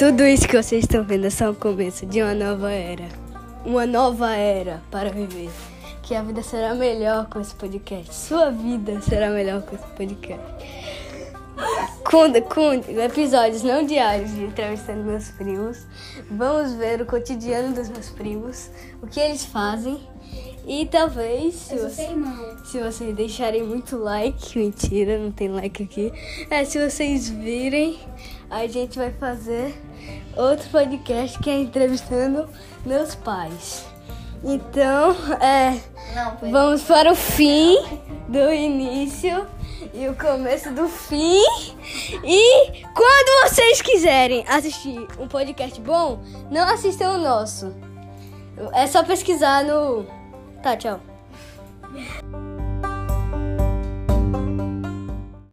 Tudo isso que vocês estão vendo é só o começo de uma nova era. Uma nova era para viver. Que a vida será melhor com esse podcast. Sua vida será melhor com esse podcast. Com, com episódios não diários de entrevistando meus primos. Vamos ver o cotidiano dos meus primos, o que eles fazem. E talvez, se, você, se vocês deixarem muito like, mentira, não tem like aqui. É, se vocês virem, a gente vai fazer outro podcast que é entrevistando meus pais. Então, é, Não, vamos para o fim do início e o começo do fim. E quando vocês quiserem assistir um podcast bom, não assistam o nosso. É só pesquisar no. Tá, tchau.